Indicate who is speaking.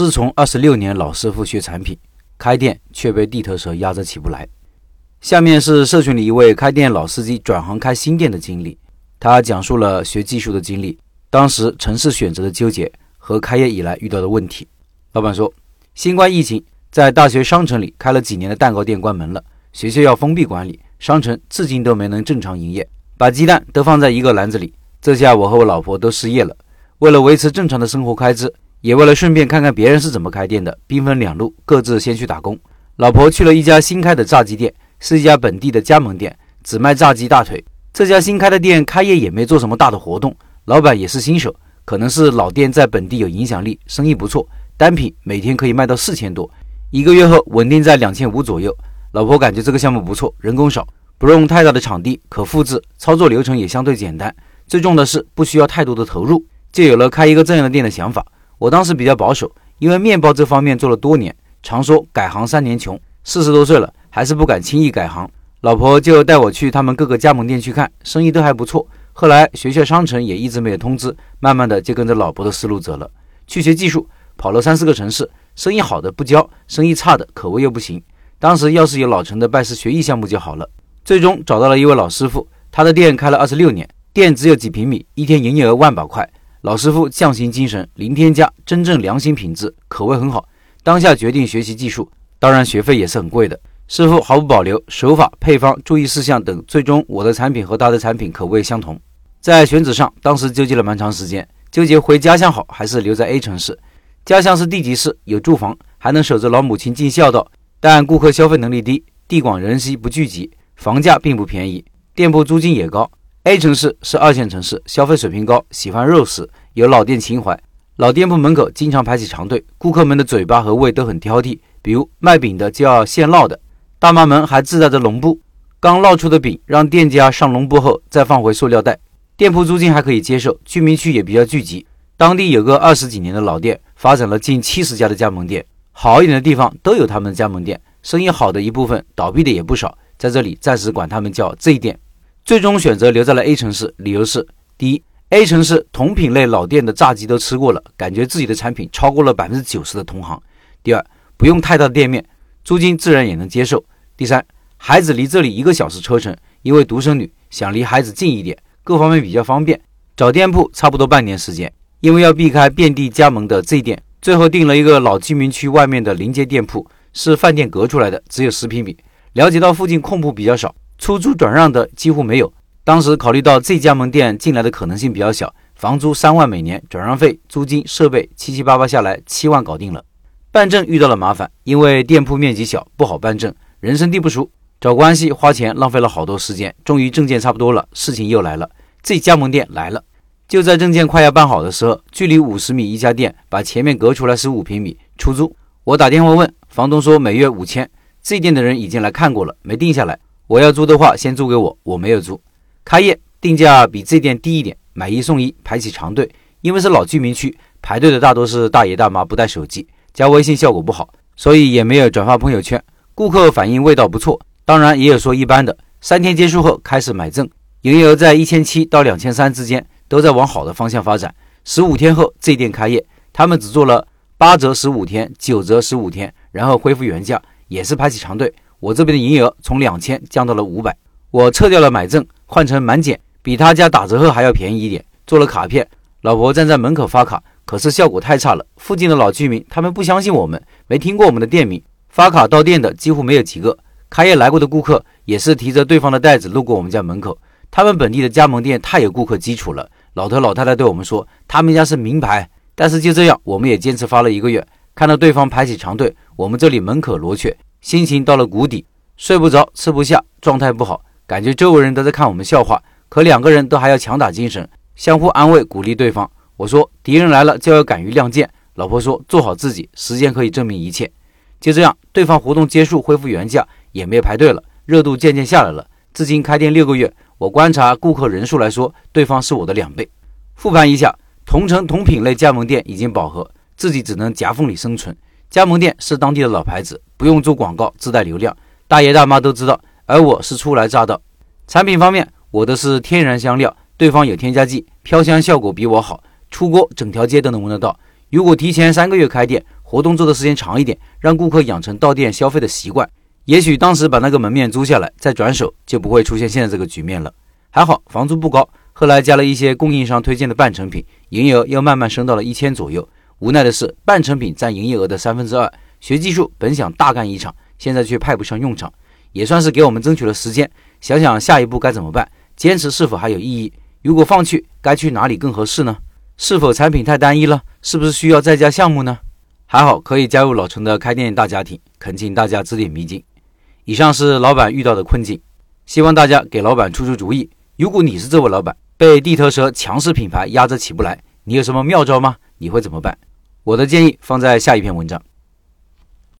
Speaker 1: 师从二十六年老师傅学产品，开店却被地头蛇压着起不来。下面是社群里一位开店老司机转行开新店的经历，他讲述了学技术的经历，当时城市选择的纠结和开业以来遇到的问题。老板说，新冠疫情在大学商城里开了几年的蛋糕店关门了，学校要封闭管理，商城至今都没能正常营业，把鸡蛋都放在一个篮子里。这下我和我老婆都失业了，为了维持正常的生活开支。也为了顺便看看别人是怎么开店的，兵分两路，各自先去打工。老婆去了一家新开的炸鸡店，是一家本地的加盟店，只卖炸鸡大腿。这家新开的店开业也没做什么大的活动，老板也是新手，可能是老店在本地有影响力，生意不错，单品每天可以卖到四千多，一个月后稳定在两千五左右。老婆感觉这个项目不错，人工少，不用太大的场地，可复制，操作流程也相对简单，最重要的是不需要太多的投入，就有了开一个这样的店的想法。我当时比较保守，因为面包这方面做了多年，常说改行三年穷，四十多岁了还是不敢轻易改行。老婆就带我去他们各个加盟店去看，生意都还不错。后来学校商城也一直没有通知，慢慢的就跟着老婆的思路走了，去学技术，跑了三四个城市，生意好的不教，生意差的口味又不行。当时要是有老陈的拜师学艺项目就好了。最终找到了一位老师傅，他的店开了二十六年，店只有几平米，一天营业额万把块。老师傅匠心精神，零添加，真正良心品质，口味很好。当下决定学习技术，当然学费也是很贵的。师傅毫不保留，手法、配方、注意事项等，最终我的产品和他的产品口味相同。在选址上，当时纠结了蛮长时间，纠结回家乡好还是留在 A 城市。家乡是地级市，有住房，还能守着老母亲尽孝道，但顾客消费能力低，地广人稀不聚集，房价并不便宜，店铺租金也高。A 城市是二线城市，消费水平高，喜欢肉食，有老店情怀。老店铺门口经常排起长队，顾客们的嘴巴和胃都很挑剔。比如卖饼的就要现烙的，大妈们还自带着笼布，刚烙出的饼让店家上笼布后再放回塑料袋。店铺租金还可以接受，居民区也比较聚集，当地有个二十几年的老店，发展了近七十家的加盟店，好一点的地方都有他们的加盟店，生意好的一部分，倒闭的也不少，在这里暂时管他们叫 Z 店。最终选择留在了 A 城市，理由是：第一，A 城市同品类老店的炸鸡都吃过了，感觉自己的产品超过了百分之九十的同行；第二，不用太大的店面，租金自然也能接受；第三，孩子离这里一个小时车程，因为独生女想离孩子近一点，各方面比较方便。找店铺差不多半年时间，因为要避开遍地加盟的 Z 店，最后定了一个老居民区外面的临街店铺，是饭店隔出来的，只有十平米。了解到附近空铺比较少。出租转让的几乎没有。当时考虑到这加盟店进来的可能性比较小，房租三万每年，转让费、租金、设备七七八八下来七万搞定了。办证遇到了麻烦，因为店铺面积小，不好办证，人生地不熟，找关系花钱，浪费了好多时间。终于证件差不多了，事情又来了，这加盟店来了。就在证件快要办好的时候，距离五十米一家店把前面隔出来十五平米出租。我打电话问房东，说每月五千。这店的人已经来看过了，没定下来。我要租的话，先租给我，我没有租。开业定价比这店低一点，买一送一，排起长队。因为是老居民区，排队的大多是大爷大妈，不带手机，加微信效果不好，所以也没有转发朋友圈。顾客反映味道不错，当然也有说一般的。三天结束后开始买证，营业额在一千七到两千三之间，都在往好的方向发展。十五天后这店开业，他们只做了八折十五天，九折十五天，然后恢复原价，也是排起长队。我这边的营业额从两千降到了五百，我撤掉了买赠，换成满减，比他家打折后还要便宜一点。做了卡片，老婆站在门口发卡，可是效果太差了。附近的老居民他们不相信我们，没听过我们的店名，发卡到店的几乎没有几个。开业来过的顾客也是提着对方的袋子路过我们家门口。他们本地的加盟店太有顾客基础了。老头老太太对我们说，他们家是名牌。但是就这样，我们也坚持发了一个月，看到对方排起长队，我们这里门可罗雀。心情到了谷底，睡不着，吃不下，状态不好，感觉周围人都在看我们笑话。可两个人都还要强打精神，相互安慰鼓励对方。我说：“敌人来了就要敢于亮剑。”老婆说：“做好自己，时间可以证明一切。”就这样，对方活动结束，恢复原价，也没有排队了，热度渐渐下来了。至今开店六个月，我观察顾客人数来说，对方是我的两倍。复盘一下，同城同品类加盟店已经饱和，自己只能夹缝里生存。加盟店是当地的老牌子，不用做广告，自带流量，大爷大妈都知道。而我是初来乍到。产品方面，我的是天然香料，对方有添加剂，飘香效果比我好，出锅整条街都能闻得到。如果提前三个月开店，活动做的时间长一点，让顾客养成到店消费的习惯，也许当时把那个门面租下来，再转手就不会出现现在这个局面了。还好房租不高，后来加了一些供应商推荐的半成品，营业额又慢慢升到了一千左右。无奈的是，半成品占营业额的三分之二。学技术本想大干一场，现在却派不上用场，也算是给我们争取了时间。想想下一步该怎么办，坚持是否还有意义？如果放弃，该去哪里更合适呢？是否产品太单一了？是不是需要再加项目呢？还好可以加入老陈的开店大家庭，恳请大家指点迷津。以上是老板遇到的困境，希望大家给老板出出主意。如果你是这位老板，被地头蛇强势品牌压着起不来，你有什么妙招吗？你会怎么办？我的建议放在下一篇文章。